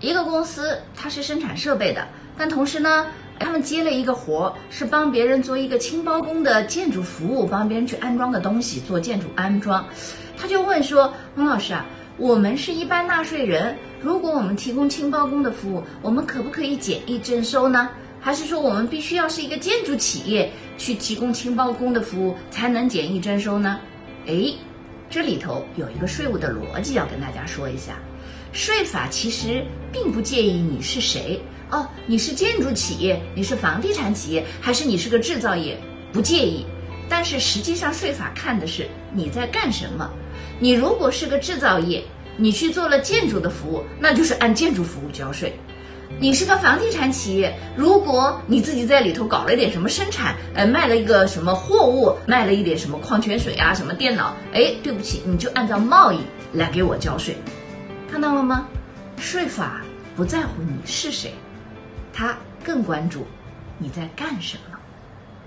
一个公司它是生产设备的，但同时呢，他们接了一个活，是帮别人做一个清包工的建筑服务，帮别人去安装个东西，做建筑安装。他就问说：“孟老师啊，我们是一般纳税人，如果我们提供清包工的服务，我们可不可以简易征收呢？还是说我们必须要是一个建筑企业去提供清包工的服务才能简易征收呢？”哎，这里头有一个税务的逻辑要跟大家说一下。税法其实并不介意你是谁哦，你是建筑企业，你是房地产企业，还是你是个制造业，不介意。但是实际上税法看的是你在干什么。你如果是个制造业，你去做了建筑的服务，那就是按建筑服务交税。你是个房地产企业，如果你自己在里头搞了一点什么生产，呃，卖了一个什么货物，卖了一点什么矿泉水啊，什么电脑，哎，对不起，你就按照贸易来给我交税。看到了吗？税法不在乎你是谁，他更关注你在干什么。